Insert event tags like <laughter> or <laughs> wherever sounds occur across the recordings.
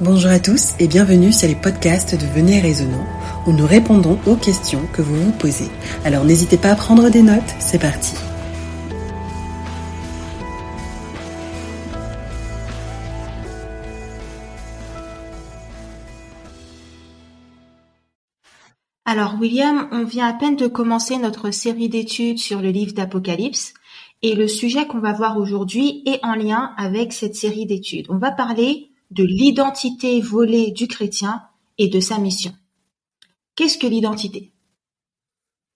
Bonjour à tous et bienvenue sur les podcasts de Venez Raisonnant où nous répondons aux questions que vous vous posez. Alors n'hésitez pas à prendre des notes, c'est parti. Alors William, on vient à peine de commencer notre série d'études sur le livre d'Apocalypse et le sujet qu'on va voir aujourd'hui est en lien avec cette série d'études. On va parler de l'identité volée du chrétien et de sa mission. Qu'est-ce que l'identité?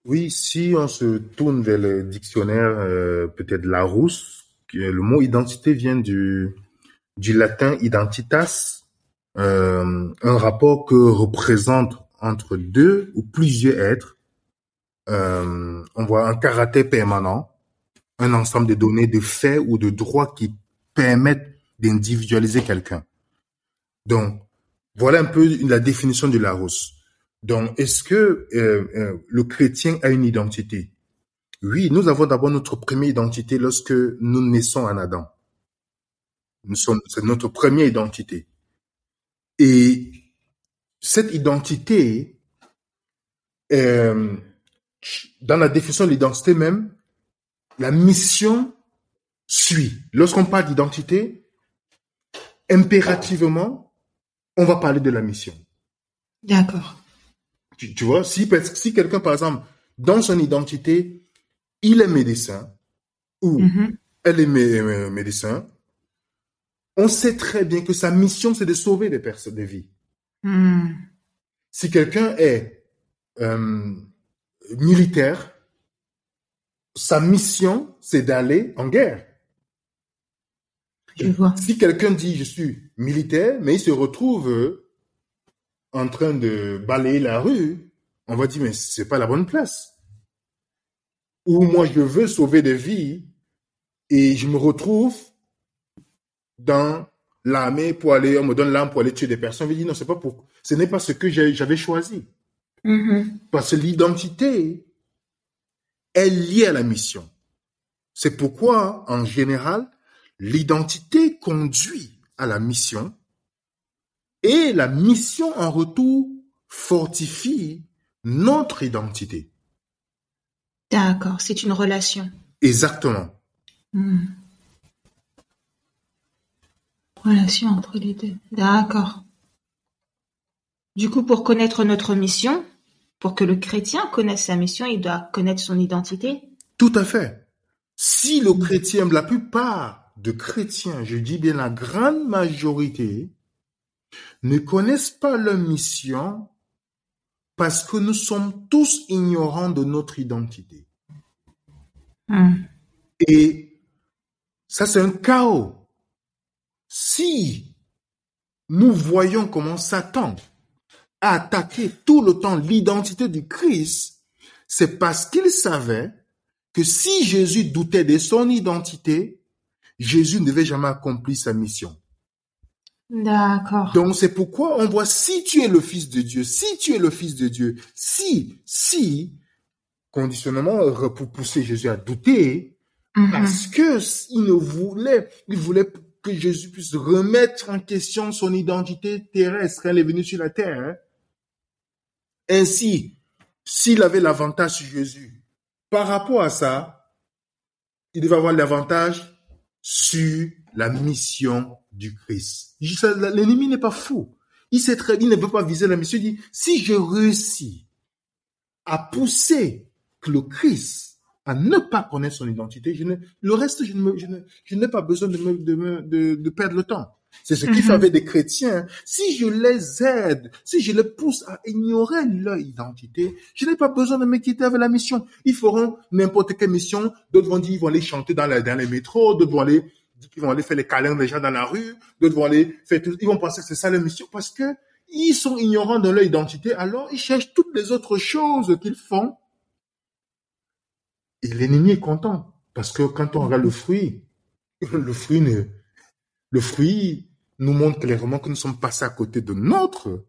Oui, si on se tourne vers le dictionnaire euh, peut-être Larousse, le mot identité vient du, latin identitas, euh, un rapport que représente entre deux ou plusieurs êtres. Euh, on voit un caractère permanent, un ensemble de données, de faits ou de droits qui permettent d'individualiser quelqu'un. Donc, voilà un peu la définition de Larousse. Donc, est-ce que euh, euh, le chrétien a une identité? Oui, nous avons d'abord notre première identité lorsque nous naissons en Adam. C'est notre première identité. Et cette identité, euh, dans la définition de l'identité même, la mission suit. Lorsqu'on parle d'identité, impérativement, on va parler de la mission. D'accord. Tu, tu, vois, si, si quelqu'un, par exemple, dans son identité, il est médecin ou mm-hmm. elle est mé médecin, on sait très bien que sa mission, c'est de sauver des personnes, des vies. Mm. Si quelqu'un est euh, militaire, sa mission, c'est d'aller en guerre. Je vois. Si quelqu'un dit je suis militaire, mais il se retrouve en train de balayer la rue, on va dire mais c'est pas la bonne place. Ou moi je veux sauver des vies et je me retrouve dans l'armée pour aller, on me donne l'arme pour aller tuer des personnes. Je dis non, c'est pas pour, ce n'est pas ce que j'avais choisi. Mm -hmm. Parce que l'identité est liée à la mission. C'est pourquoi, en général, l'identité conduit à la mission et la mission en retour fortifie notre identité. D'accord, c'est une relation. Exactement. Mmh. Relation entre les deux. D'accord. Du coup, pour connaître notre mission, pour que le chrétien connaisse sa mission, il doit connaître son identité. Tout à fait. Si le chrétien, la plupart de chrétiens, je dis bien la grande majorité, ne connaissent pas leur mission parce que nous sommes tous ignorants de notre identité. Mmh. Et ça, c'est un chaos. Si nous voyons comment Satan a attaqué tout le temps l'identité du Christ, c'est parce qu'il savait que si Jésus doutait de son identité, Jésus ne devait jamais accomplir sa mission. D'accord. Donc c'est pourquoi on voit si tu es le fils de Dieu, si tu es le fils de Dieu, si, si, conditionnement pour pousser Jésus à douter, Mm -hmm. parce que il ne voulait, il voulait que Jésus puisse remettre en question son identité terrestre. Elle est venue sur la terre. Hein. Ainsi, s'il avait l'avantage sur Jésus, par rapport à ça, il devait avoir l'avantage sur la mission du Christ. L'ennemi n'est pas fou. Il sait ne veut pas viser la mission. Il dit, si je réussis à pousser le Christ à ne pas connaître son identité, le reste, je n'ai pas besoin de perdre le temps. C'est ce qui Mhm. fait avec des chrétiens. Si je les aide, si je les pousse à ignorer leur identité, je n'ai pas besoin de m'inquiéter avec la mission. Ils feront n'importe quelle mission. D'autres vont dire, ils vont aller chanter dans, la, dans les métros. D'autres vont aller, ils vont aller faire les câlins des gens dans la rue. D'autres vont aller faire tout. Ils vont penser que c'est ça leur mission parce que ils sont ignorants de leur identité. Alors, ils cherchent toutes les autres choses qu'ils font. Et l'ennemi est content. Parce que quand on regarde le fruit, <laughs> le fruit ne, le fruit nous montre clairement que nous sommes passés à côté de notre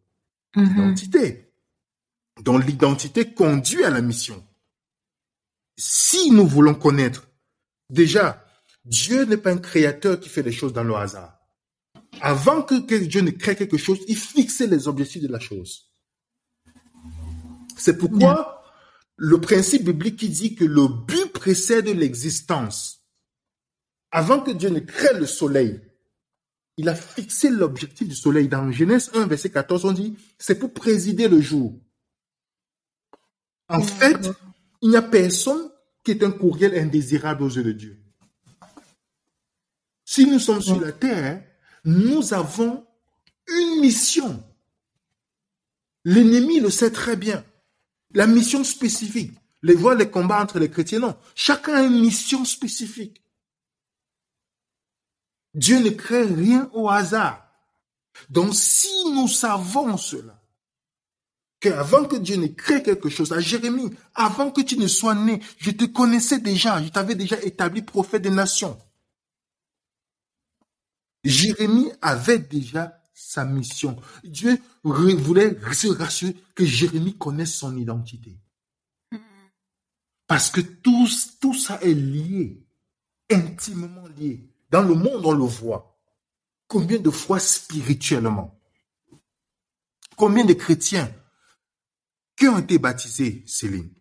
Mhm. identité. Donc l'identité conduit à la mission. Si nous voulons connaître, déjà, Dieu n'est pas un créateur qui fait des choses dans le hasard. Avant que, que Dieu ne crée quelque chose, il fixait les objectifs de la chose. C'est pourquoi le principe biblique qui dit que le but précède l'existence. Avant que Dieu ne crée le soleil, il a fixé l'objectif du soleil. Dans Genèse 1, verset 14, on dit, c'est pour présider le jour. En fait, il n'y a personne qui est un courriel indésirable aux yeux de Dieu. Si nous sommes sur la terre, nous avons une mission. L'ennemi le sait très bien. La mission spécifique. Les voix, les combats entre les chrétiens, non. Chacun a une mission spécifique. Dieu ne crée rien au hasard. Donc si nous savons cela, qu'avant que Dieu ne crée quelque chose, à Jérémie, avant que tu ne sois né, je te connaissais déjà, je t'avais déjà établi prophète des nations. Jérémie avait déjà sa mission. Dieu voulait se rassurer que Jérémie connaisse son identité. Parce que tout, tout ça est lié, intimement lié. Dans le monde, on le voit. Combien de fois spirituellement? Combien de chrétiens qui ont été baptisés, Céline?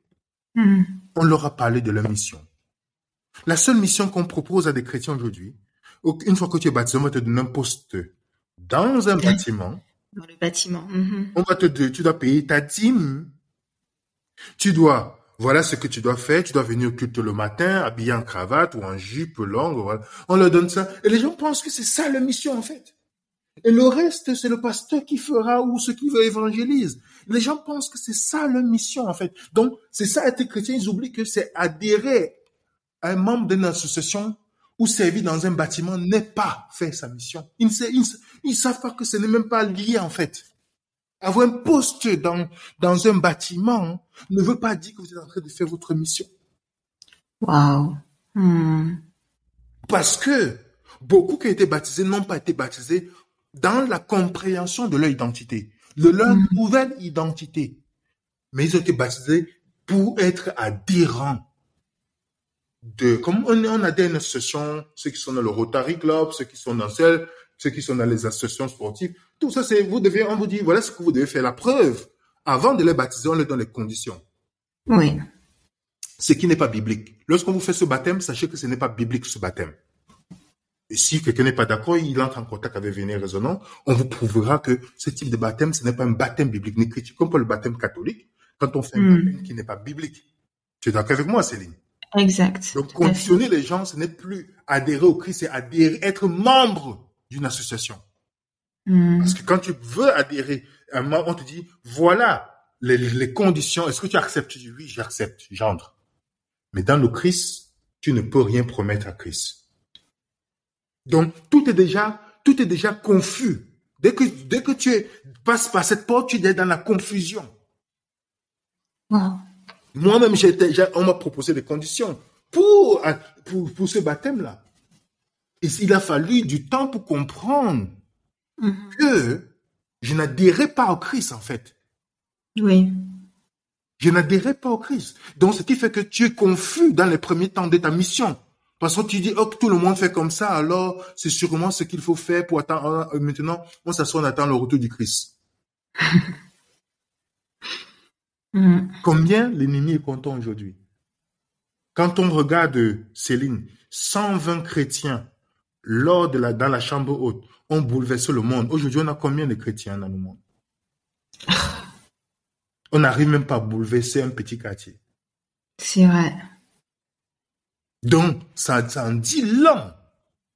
Hmm. On leur a parlé de leur mission. La seule mission qu'on propose à des chrétiens aujourd'hui, une fois que tu es baptisé, on va te donner un poste dans un bâtiment. Dans le bâtiment. Mhm. On va te dire, tu dois payer ta dîme. Tu dois, voilà ce que tu dois faire. Tu dois venir au culte le matin, habillé en cravate ou en jupe longue. Voilà. On leur donne ça. Et les gens pensent que c'est ça la mission, en fait. Et le reste, c'est le pasteur qui fera ou ce qui veut évangélise. Les gens pensent que c'est ça leur mission, en fait. Donc, c'est ça être chrétien. Ils oublient que c'est adhérer à un membre d'une association ou servir dans un bâtiment n'est pas faire sa mission. Ils ne, savent pas que ce n'est même pas lié en fait. Avoir un poste dans, dans un bâtiment ne veut pas dire que vous êtes en train de faire votre mission. Wow. Hmm. Parce que beaucoup qui ont été baptisés n'ont pas été baptisés dans la compréhension de leur identité, de leur hmm. nouvelle identité. Mais ils ont été baptisés pour être adhérents de, comme on, on a des associations, ceux qui sont dans le Rotary Club, ceux qui sont dans celles, ceux qui sont dans les associations sportives, tout ça, c'est, vous devez, on vous dit, voilà ce que vous devez faire. La preuve, avant de les baptiser, on leur donne les conditions. Oui. Ce qui n'est pas biblique. Lorsqu'on vous fait ce baptême, sachez que ce n'est pas biblique, ce baptême. Et si quelqu'un n'est pas d'accord, il entre en contact avec Véné Raisonnant, on vous prouvera que ce type de baptême, ce n'est pas un baptême biblique, ni critique, comme pour le baptême catholique, quand on fait un hmm. baptême qui n'est pas biblique. Tu es d'accord avec moi, Céline? Exact. Donc, conditionner les gens, ce n'est plus adhérer au Christ, c'est adhérer, être membre d'une association. Parce que quand tu veux adhérer, on te dit, voilà les, conditions. Est-ce que tu acceptes? Tu dis, oui, j'accepte, j'entre. Mais dans le Christ, tu ne peux rien promettre à Christ. Donc, tout est déjà, tout est déjà confus. Dès que, dès que tu passes par cette porte, tu es dans la confusion. Wow. Moi-même, on m'a proposé des conditions pour, pour, pour ce baptême-là. Et il a fallu du temps pour comprendre mm-hmm. que je n'adhérais pas au Christ, en fait. Oui. Je n'adhérais pas au Christ. Donc, ce qui fait que tu es confus dans les premiers temps de ta mission. Parce que tu dis, oh, tout le monde fait comme ça, alors c'est sûrement ce qu'il faut faire pour attendre. Euh, maintenant, on s'assoit, on attend le retour du Christ. <laughs> Mm. Combien l'ennemi est content aujourd'hui? Quand on regarde Céline, 120 chrétiens lors de la, dans la chambre haute ont bouleversé le monde. Aujourd'hui, on a combien de chrétiens dans le monde? <laughs> On n'arrive même pas à bouleverser un petit quartier. C'est vrai. Donc, ça, ça en dit long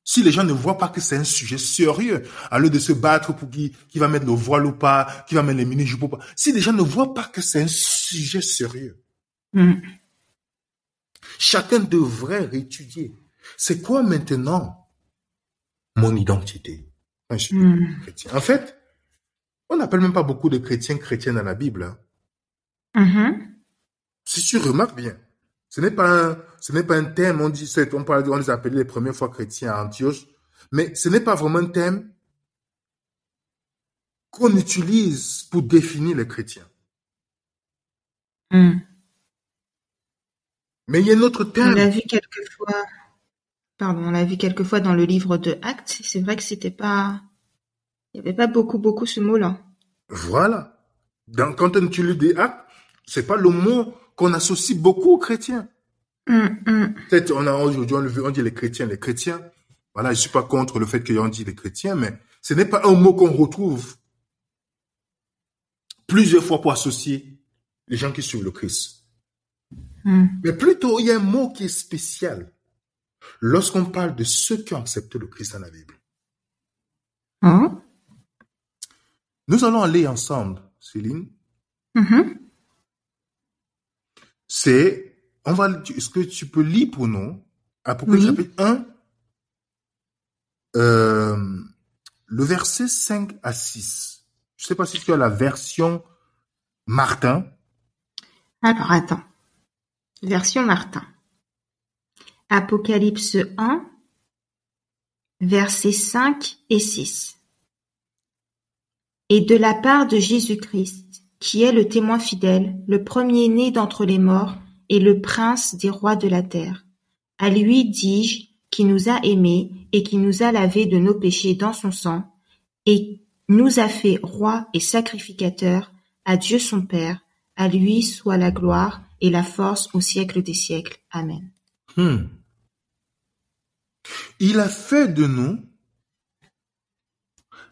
si les gens ne voient pas que c'est un sujet sérieux, à lieu de se battre pour qui, qui va mettre le voile ou pas, qui va mettre les mini-jupes ou pas, si les gens ne voient pas que c'est un sujet sérieux, mm. chacun devrait réétudier. C'est quoi maintenant mon identité mm. En fait, on n'appelle même pas beaucoup de chrétiens chrétiens dans la Bible. Hein. Mm-hmm. Si tu remarques bien, ce n'est pas un, ce n'est pas un thème, on dit, on parle, on les appelait les premières fois chrétiens à Antioche, mais ce n'est pas vraiment un thème qu'on utilise pour définir les chrétiens. Hmm. Mais il y a un autre thème. On l'a vu quelquefois, pardon, on l'a vu quelquefois dans le livre de Actes. C'est vrai que c'était pas, Il n'y avait pas beaucoup, beaucoup ce mot-là. Voilà. Dans, quand on utilise des actes, c'est pas le mot qu'on associe beaucoup aux chrétiens. Hum, hum. Peut-être on a aujourd'hui on, on dit les chrétiens, les chrétiens. Voilà, je suis pas contre le fait qu'on dit les chrétiens, mais ce n'est pas un mot qu'on retrouve plusieurs fois pour associer les gens qui suivent le Christ. Hum. Mais plutôt, il y a un mot qui est spécial lorsqu'on parle de ceux qui ont accepté le Christ dans la Bible. Hein? Nous allons aller ensemble, Céline. Mhm. C'est, on va, est-ce que tu peux lire pour nous Apocalypse Oui. chapitre 1, euh, le verset 5 à 6. Je sais pas si tu as la version Martin. Alors, attends. Version Martin. Apocalypse 1, versets 5 et 6. Et de la part de Jésus-Christ, qui est le témoin fidèle, le premier-né d'entre les morts et le prince des rois de la terre. À lui dis-je, qui nous a aimés et qui nous a lavés de nos péchés dans son sang, et nous a fait rois et sacrificateurs à Dieu son Père, à lui soit la gloire et la force au siècle des siècles. Amen. Hmm. Il a fait de nous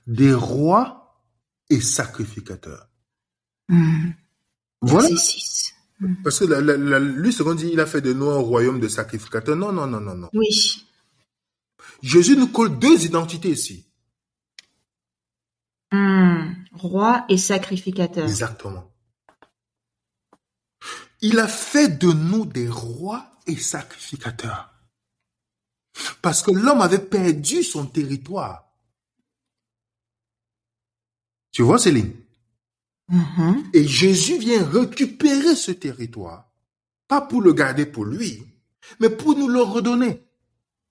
des rois et sacrificateurs. Hmm. Voilà. 6. Parce que la- la- la- lui, ce qu'on dit, il a fait de nous un royaume de sacrificateurs. Non, non, non, non, non. Oui. Jésus nous colle deux identités ici. Hmm. Roi et sacrificateur. Exactement. Il a fait de nous des rois et sacrificateurs. Parce que l'homme avait perdu son territoire. Tu vois, Céline? Mhm. Et Jésus vient récupérer ce territoire, pas pour le garder pour lui, mais pour nous le redonner.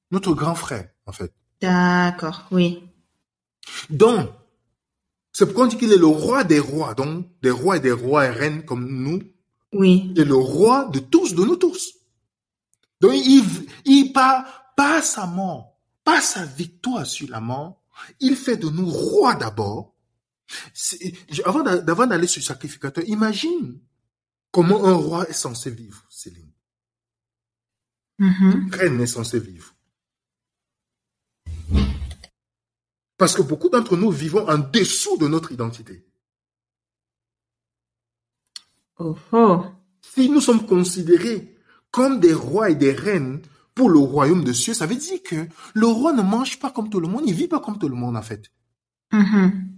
Notre grand frère, en fait. D'accord, oui. Donc, c'est pourquoi on dit qu'il est le roi des rois, donc des rois et des rois et reines comme nous, Oui. et le roi de tous, de nous tous. Donc, il, il par, par sa mort, par sa victoire sur la mort, il fait de nous rois d'abord. Avant d'aller sur sacrificateur, imagine comment un roi est censé vivre, Céline. Mhm. Une reine est censée vivre. Parce que beaucoup d'entre nous vivons en dessous de notre identité. Oh oh. Si nous sommes considérés comme des rois et des reines pour le royaume de cieux, ça veut dire que le roi ne mange pas comme tout le monde, il vit pas comme tout le monde en fait. Mhm.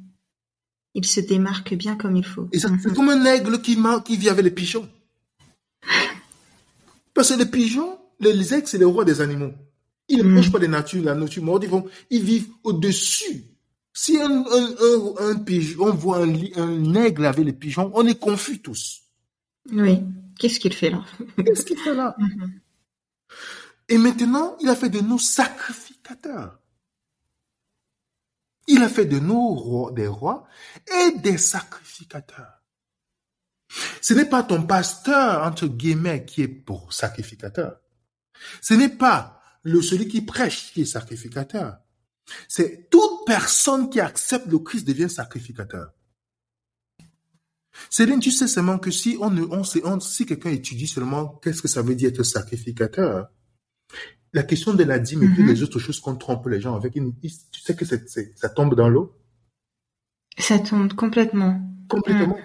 Il se démarque bien comme il faut. Et ça, c'est comme un aigle qui, qui vit avec les pigeons. <laughs> Parce que les pigeons, les, les aigles, c'est les rois des animaux. Ils ne Mm. mangent pas des natures, la nature morte, ils, vont, ils vivent au-dessus. Si un, un, un, un pigeon, on voit un, aigle avec les pigeons, on est confus tous. Oui. Qu'est-ce qu'il fait là? Qu'est-ce qu'il fait là? <laughs> Et maintenant, il a fait de nous sacrificateurs. Il a fait de nous rois- des rois et des sacrificateurs. Ce n'est pas ton pasteur, entre guillemets, qui est pour sacrificateur. Ce n'est pas le celui qui prêche qui est sacrificateur. C'est toute personne qui accepte le Christ devient sacrificateur. Céline, tu sais seulement que si on on, on- si quelqu'un étudie seulement qu'est-ce que ça veut dire être sacrificateur, la question de la dîme et puis Mhm. les autres choses qu'on trompe les gens avec, tu sais que ça tombe dans l'eau? Ça tombe complètement. complètement.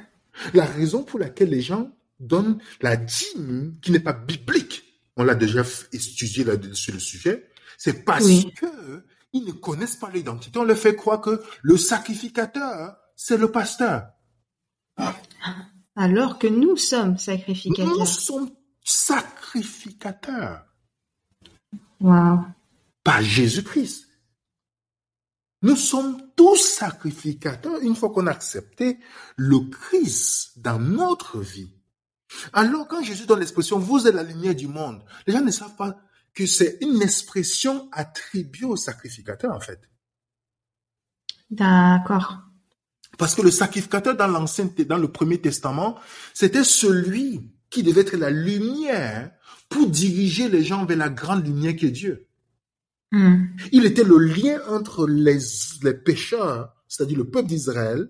La raison pour laquelle les gens donnent la dîme qui n'est pas biblique, on l'a déjà étudié là sur le sujet, c'est parce Oui. que ils ne connaissent pas l'identité. On leur fait croire que le sacrificateur, c'est le pasteur. Alors que nous sommes Nous sacrificateurs. sommes sacrificateurs, Pas Jésus-Christ. Nous sommes tous sacrificateurs une fois qu'on a accepté le Christ dans notre vie. Alors quand Jésus donne l'expression, vous êtes la lumière du monde, les gens ne savent pas que c'est une expression attribuée au sacrificateur en fait. D'accord. Parce que le sacrificateur dans l'ancien, dans le premier testament, c'était celui qui devait être la lumière pour diriger les gens vers la grande lumière qui est Dieu. Hmm. Il était le lien entre les, les pécheurs c'est-à-dire le peuple d'Israël,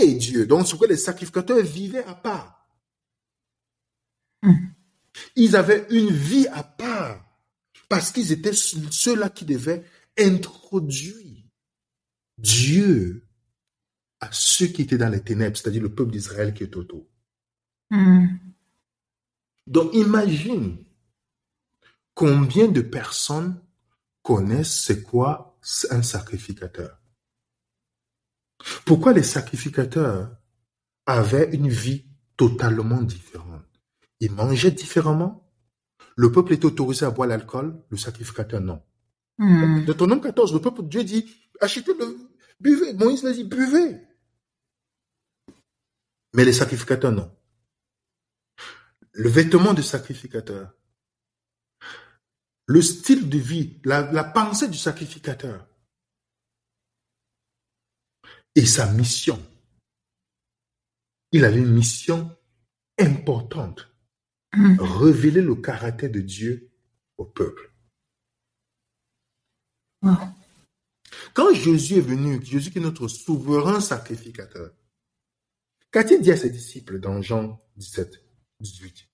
et Dieu. Donc, sur quoi les sacrificateurs vivaient à part. Hmm. Ils avaient une vie à part parce qu'ils étaient ceux-là qui devaient introduire Dieu à ceux qui étaient dans les ténèbres, c'est-à-dire le peuple d'Israël qui est autour. Hmm. Donc imagine combien de personnes connaissent c'est quoi un sacrificateur. Pourquoi les sacrificateurs avaient une vie totalement différente? Ils mangeaient différemment? Le peuple était autorisé à boire l'alcool, le sacrificateur non. De ton nom 14, le peuple, Dieu dit, achetez-le, buvez. Moïse l'a dit, buvez. Mais les sacrificateurs, non. Le vêtement de sacrificateur, le style de vie, la, la pensée du sacrificateur et sa mission. Il avait une mission importante, Hmm. révéler le caractère de Dieu au peuple. Wow. Quand Jésus est venu, Jésus qui est notre souverain sacrificateur, qu'a-t-il dit à ses disciples dans Jean 17, 18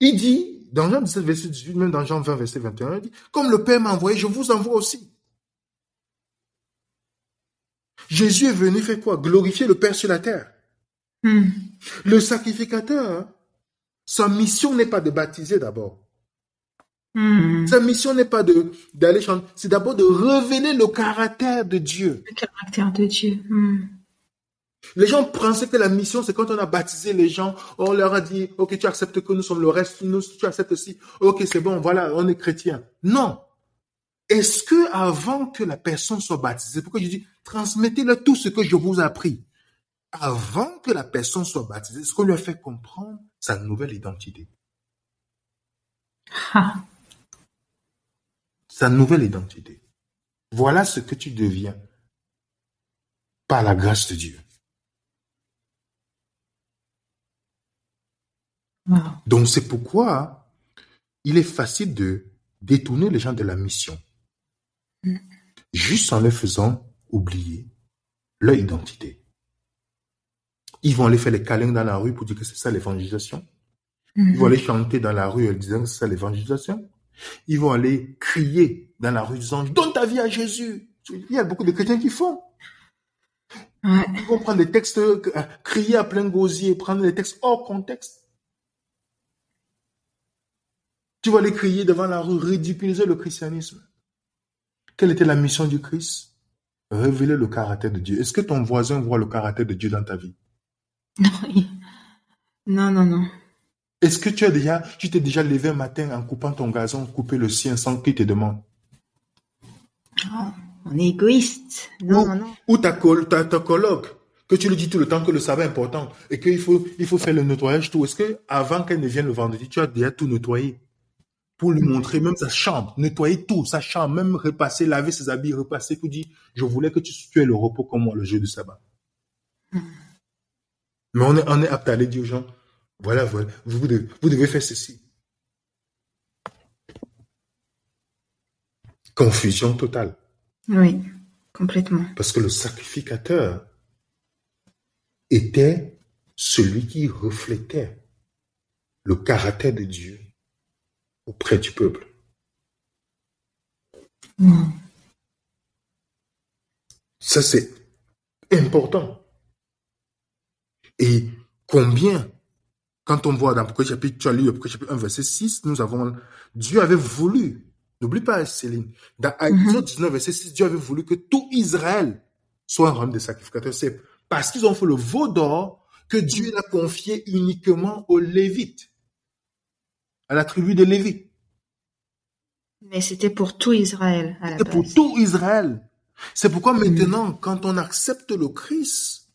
Il dit, dans Jean 17, verset 18, même dans Jean 20, verset 21, il dit, comme le Père m'a envoyé, je vous envoie aussi. Jésus est venu faire quoi? Glorifier le Père sur la terre. Hmm. Le sacrificateur, sa mission n'est pas de baptiser d'abord. Hmm. Sa mission n'est pas de d'aller chanter, c'est d'abord de révéler le caractère de Dieu. Le caractère de Dieu. Hmm. Les gens pensaient que la mission, c'est quand on a baptisé les gens, on leur a dit, ok, tu acceptes que nous sommes le reste, nous, tu acceptes aussi, ok, c'est bon, voilà, on est chrétien. Non. Est-ce que avant que la personne soit baptisée, pourquoi je dis, transmettez-le tout ce que je vous ai appris. Avant que la personne soit baptisée, ce qu'on lui a fait comprendre sa nouvelle identité. Ah. Sa nouvelle identité. Voilà ce que tu deviens par la grâce de Dieu. Wow. Donc c'est pourquoi il est facile de détourner les gens de la mission, Mm. juste en leur faisant oublier leur identité. Ils vont aller faire les câlins dans la rue pour dire que c'est ça l'évangélisation. Ils vont Hmm. aller chanter dans la rue en disant que c'est ça l'évangélisation. Ils vont aller crier dans la rue disant donne ta vie à Jésus. Il y a beaucoup de chrétiens qui font. Ils vont prendre des textes, euh, crier à plein gosier, prendre des textes hors contexte. Tu vas aller crier devant la rue, ridiculiser le christianisme. Quelle était la mission du Christ? Révéler le caractère de Dieu. Est-ce que ton voisin voit le caractère de Dieu dans ta vie? <laughs> Non, non, non. Est-ce que tu as déjà, tu t'es déjà levé un matin en coupant ton gazon, couper le sien sans qu'il te demande? Oh, on est égoïste. Non, Ou- non, non. Ou ta, col- ta, ta coloc, que tu lui dis tout le temps que le sabbat est important et qu'il faut, il faut faire le nettoyage tout. Est-ce que avant qu'elle ne vienne le vendredi, tu as déjà tout nettoyé? Pour lui montrer même sa chambre, nettoyer tout, sa chambre, même repasser, laver ses habits, repasser pour dire, je voulais que tu, tu aies le repos comme moi le jour du sabbat. Mais on est, on est apte à aller dire aux gens, voilà, voilà, vous devez, vous devez faire ceci. Confusion totale. Oui, complètement. Parce que le sacrificateur était celui qui reflétait le caractère de Dieu auprès du peuple. Hmm. Ça, c'est important. Et combien, quand on voit dans Apocalypse chapitre, tu as lu Apocalypse chapitre 1, verset 6, nous avons, Dieu avait voulu, n'oublie pas Céline, dans Exode 19, verset 6, Dieu avait voulu que tout Israël soit un royaume de sacrificateurs. C'est parce qu'ils ont fait le veau d'or que Dieu l'a confié uniquement aux Lévites, à la tribu des Lévites. Mais c'était pour tout Israël C'est pour tout Israël. C'est pourquoi maintenant, quand on accepte le Christ,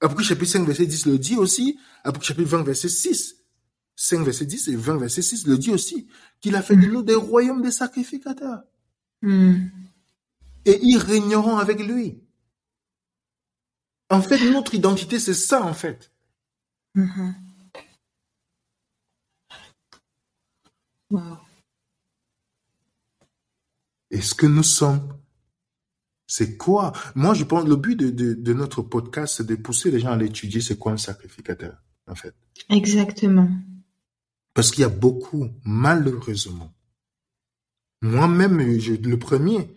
Apocalypse chapitre 5, verset 10 le dit aussi, Apocalypse chapitre 20, verset 6, 5, verset 10 et 20, verset 6 le dit aussi, qu'il a fait de nous des royaumes des sacrificateurs. Hmm. Et ils régneront avec lui. En fait, notre identité, c'est ça, en fait. Mhm. Est-ce que nous sommes? C'est quoi? Moi, je pense le but de, de, de notre podcast, c'est de pousser les gens à l'étudier. C'est quoi un sacrificateur, en fait? Exactement. Parce qu'il y a beaucoup, malheureusement. Moi-même, le premier.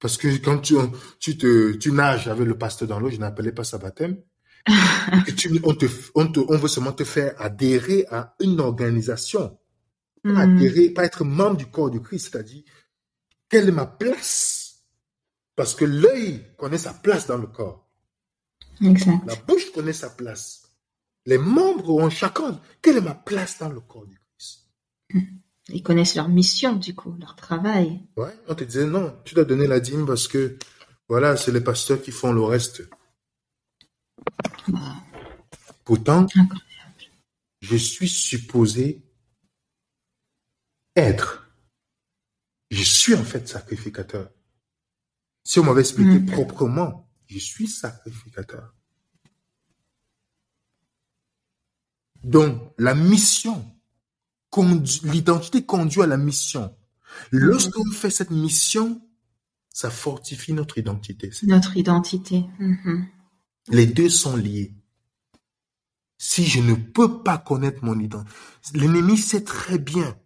Parce que quand tu, tu, te, tu nages avec le pasteur dans l'eau, je n'appelais pas ça baptême. <laughs> tu, on, te, on, te, on veut seulement te faire adhérer à une organisation. Pas Mm. adhérer, pas être membre du corps du Christ. C'est-à-dire, quelle est ma place? Parce que l'œil connaît sa place dans le corps. Exact. La bouche connaît sa place. Les membres ont chacun. Quelle est ma place dans le corps du Christ? Ils connaissent leur mission, du coup, leur travail. Ouais, on te disait non, tu dois donner la dîme parce que voilà, c'est les pasteurs qui font le reste. Bah, Pourtant, Incroyable. je suis supposé être. Je suis en fait sacrificateur. Si on m'avait expliqué Mhm. proprement, je suis sacrificateur. Donc, la mission, condu- l'identité conduit à la mission. Lorsqu'on fait cette mission, ça fortifie notre identité. Notre identité. Mhm. Les deux sont liés. Si je ne peux pas connaître mon identité, l'ennemi sait très bien.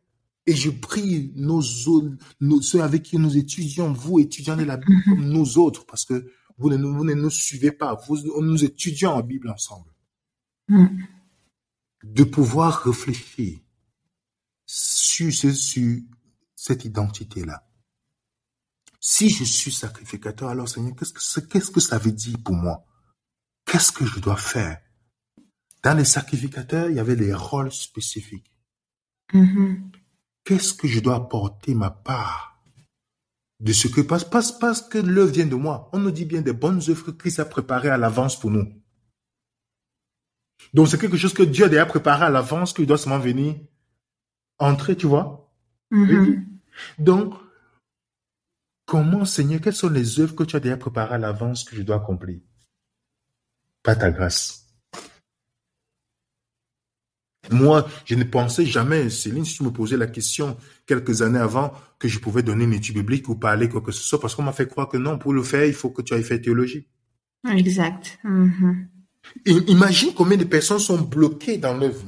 Et je prie nos, nos- ceux avec qui nous étudions, vous étudiants de la Bible, comme nous autres, parce que vous ne, nous- vous ne nous suivez pas, vous, nous étudions en Bible ensemble, Mm. de pouvoir réfléchir sur, sur cette identité-là. Si je suis sacrificateur, alors Seigneur, qu'est-ce que, qu'est-ce que ça veut dire pour moi? Qu'est-ce que je dois faire? Dans les sacrificateurs, il y avait des rôles spécifiques. Mhm. Qu'est-ce que je dois apporter ma part de ce que passe, passe, parce que l'œuvre vient de moi. On nous dit bien des bonnes œuvres que Christ a préparées à l'avance pour nous. Donc c'est quelque chose que Dieu a déjà préparé à l'avance, qu'il doit seulement venir entrer, tu vois. Mhm. Donc, comment, Seigneur, quelles sont les œuvres que tu as déjà préparées à l'avance que je dois accomplir? Pas ta grâce. Moi, je ne pensais jamais, Céline, si tu me posais la question quelques années avant, que je pouvais donner une étude biblique ou parler quoi que ce soit, parce qu'on m'a fait croire que non, pour le faire, il faut que tu ailles faire théologie. Exact. Mhm. I- Imagine combien de personnes sont bloquées dans l'œuvre.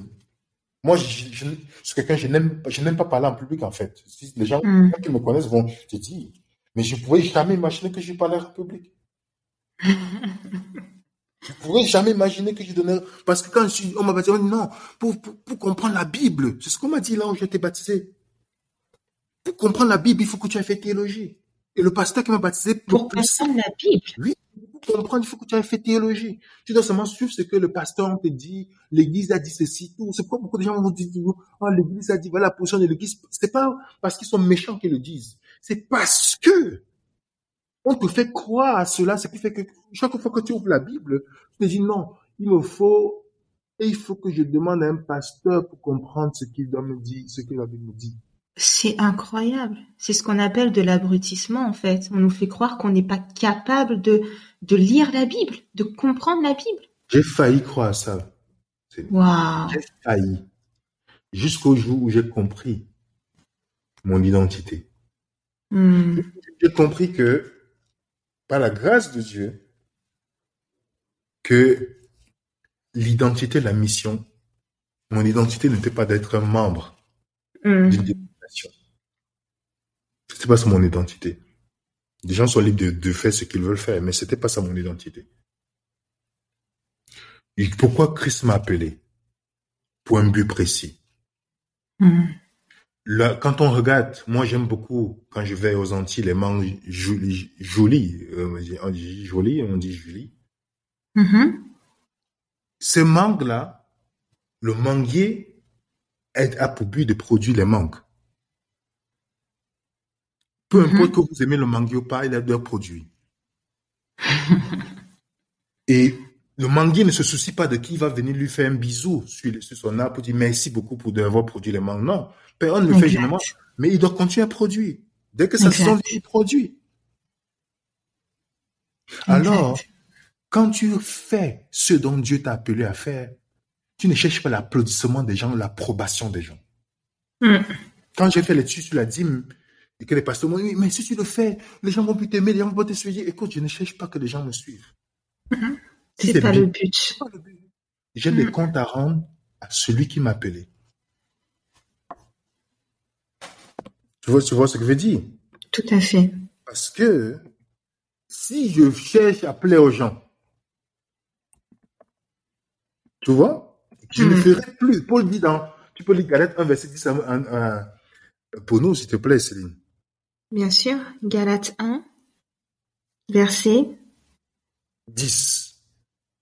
Moi, je, je, je- quelqu'un, je n'aime, pas- je n'aime pas parler en public, en fait. Les gens Mm. qui me connaissent vont te dire, mais je ne pouvais jamais imaginer que je parlais en public. <laughs> Je ne pourrais jamais imaginer que je donnais, parce que quand je suis, on m'a baptisé, on dit non, pour, pour, pour comprendre la Bible, c'est ce qu'on m'a dit là où été baptisé. Pour comprendre la Bible, il faut que tu aies fait théologie. Et le pasteur qui m'a baptisé, Pour comprendre la Bible. pour comprendre, il faut que tu aies fait théologie. Tu dois seulement suivre ce que le pasteur on te dit, l'église a dit ceci, tout. C'est pourquoi beaucoup de gens vont dire, oh, l'église a dit, voilà la position de l'église. C'est pas parce qu'ils sont méchants qu'ils le disent. C'est parce que on te fait croire à cela, ce qui fait que chaque fois que tu ouvres la Bible, tu te dis non, il me faut, et il faut que je demande à un pasteur pour comprendre ce qu'il doit me dire, ce que la Bible me dit. C'est incroyable. C'est ce qu'on appelle de l'abrutissement, en fait. On nous fait croire qu'on n'est pas capable de, de lire la Bible, de comprendre la Bible. J'ai failli croire à ça. Waouh. J'ai failli. Jusqu'au jour où j'ai compris mon identité. Hmm. J'ai compris que, par la grâce de Dieu, que l'identité, la mission, mon identité n'était pas d'être un membre Hmm. d'une dénomination. C'était pas ça mon identité. Les gens sont libres de, de faire ce qu'ils veulent faire, mais c'était pas ça mon identité. Et pourquoi Christ m'a appelé? Pour un but précis. Hmm. Là, quand on regarde, moi j'aime beaucoup quand je vais aux Antilles les mangues jolies, jolies, euh, on dit jolies, on dit Julie. Mhm. Ces mangues-là, le manguier est- a pour but de produire les mangues. Peu Mhm. importe que vous aimez le manguier ou pas, il a deux produits. <laughs> Et le manguier ne se soucie pas de qui va venir lui faire un bisou sur, sur son arbre pour dire merci beaucoup pour d'avoir produit les mangues. Non, personne ne le fait généralement, mais il doit continuer à produire. Dès que Exact. saison vient, il produit. Alors, quand tu fais ce dont Dieu t'a appelé à faire, tu ne cherches pas l'applaudissement des gens, l'approbation des gens. Hmm. Quand j'ai fait l'étude sur la dîme, Et que les pasteurs m'ont dit, mais si tu le fais, les gens vont plus t'aimer, les gens vont te suivre. Écoute, je ne cherche pas que les gens me suivent. C'est pas, le but. J'ai des mhm. comptes à rendre à celui qui m'a appelé. Tu vois, tu vois ce que je veux dire? Tout à fait. Parce que si je cherche à plaire aux gens, tu vois, je ne mhm. ferai plus. Paul dit dans, tu peux lire Galate 1, verset 10 pour nous, s'il te plaît, Céline. Bien sûr, Galate 1, verset 10.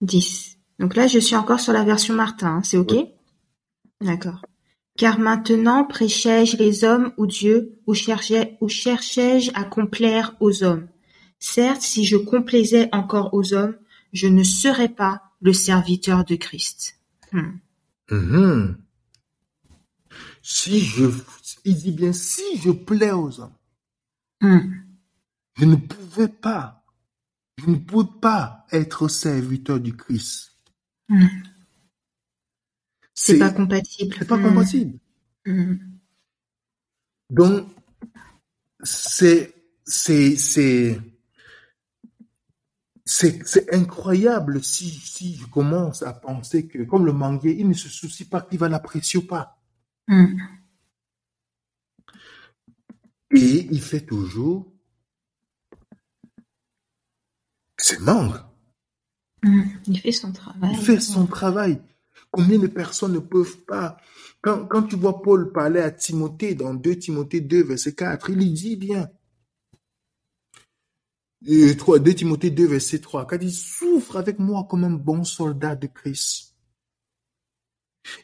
10. Donc là, je suis encore sur la version Martin, hein, c'est OK? D'accord. Car maintenant prêchais-je les hommes ou Dieu, ou cherchais, ou cherchais-je à complaire aux hommes? Certes, si je complaisais encore aux hommes, je ne serais pas le serviteur de Christ. Hmm. Mm-hmm. Si je, il dit bien, si je plais aux hommes, hmm. je ne pouvais pas, je ne pouvais pas être serviteur du Christ. Hmm. C'est pas compatible. C'est pas compatible. Hmm. Donc, c'est, c'est, c'est, c'est, incroyable si, si je commence à penser que, comme le manguier, il ne se soucie pas qu'il va l'apprécier ou pas. Hmm. Et il fait toujours Hmm. Il fait son travail. Il fait son travail. Combien de personnes ne peuvent pas? Quand, quand tu vois Paul parler à Timothée dans 2 Timothée 2, verset 4, il lui dit bien. 3, 2 Timothée 2, verset 3, quand il souffre avec moi comme un bon soldat de Christ.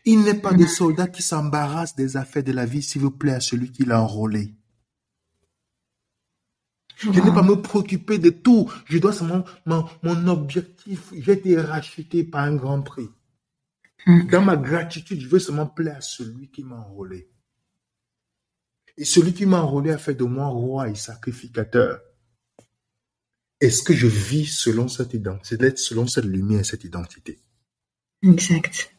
Il n'est pas des soldats qui s'embarrassent des affaires de la vie, s'il vous plaît, à celui qui l'a enrôlé. Je n'ai pas me préoccuper de tout. Je dois seulement, mon, mon objectif, j'ai été racheté par un grand prix. Hmm. Dans ma gratitude, je veux seulement plaire à celui qui m'a enrôlé. Et celui qui m'a enrôlé a fait de moi roi et sacrificateur. Est-ce que je vis selon cette identité, selon cette lumière, cette identité? Exact.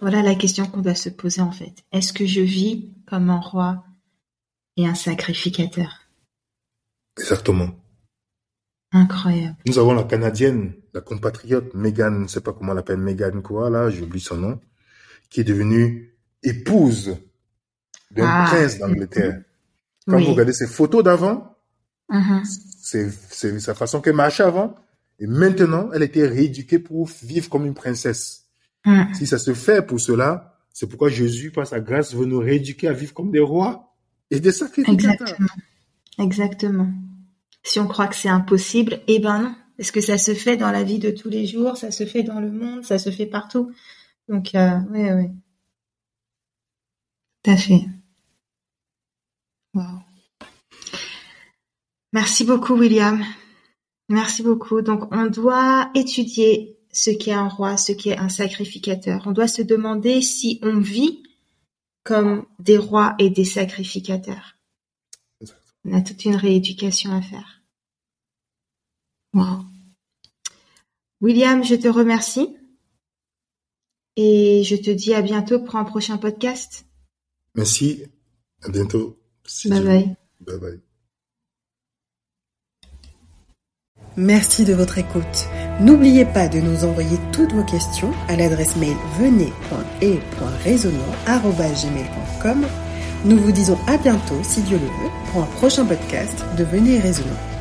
Voilà la question qu'on doit se poser en fait. Est-ce que je vis comme un roi et un sacrificateur Exactement. Incroyable. Nous avons la Canadienne, la compatriote Megan, je ne sais pas comment elle l'appelle, Megan quoi, là, j'oublie son nom, qui est devenue épouse d'un ah. prince d'Angleterre. Quand vous regardez ses photos d'avant, mm-hmm. c'est sa façon qu'elle marchait avant, et maintenant, elle était rééduquée pour vivre comme une princesse. Mm. Si ça se fait pour cela, c'est pourquoi Jésus, par sa grâce, veut nous rééduquer à vivre comme des rois et des sacrificateurs. Exactement. Si on croit que c'est impossible, eh ben non. Parce que ça se fait dans la vie de tous les jours, ça se fait dans le monde, ça se fait partout. Donc, euh, oui, oui. Tout à fait. Wow. Merci beaucoup, William. Merci beaucoup. Donc, on doit étudier ce qu'est un roi, ce qu'est un sacrificateur. On doit se demander si on vit comme des rois et des sacrificateurs. On a toute une rééducation à faire. Wow. William, je te remercie. Et je te dis à bientôt pour un prochain podcast. Merci. À bientôt. bye bye. Bye bye. Merci de votre écoute. N'oubliez pas de nous envoyer toutes vos questions à l'adresse mail venez.et.raisonnant.gmail.com. Nous vous disons à bientôt, si Dieu le veut, pour un prochain podcast de Venez Raisonnant.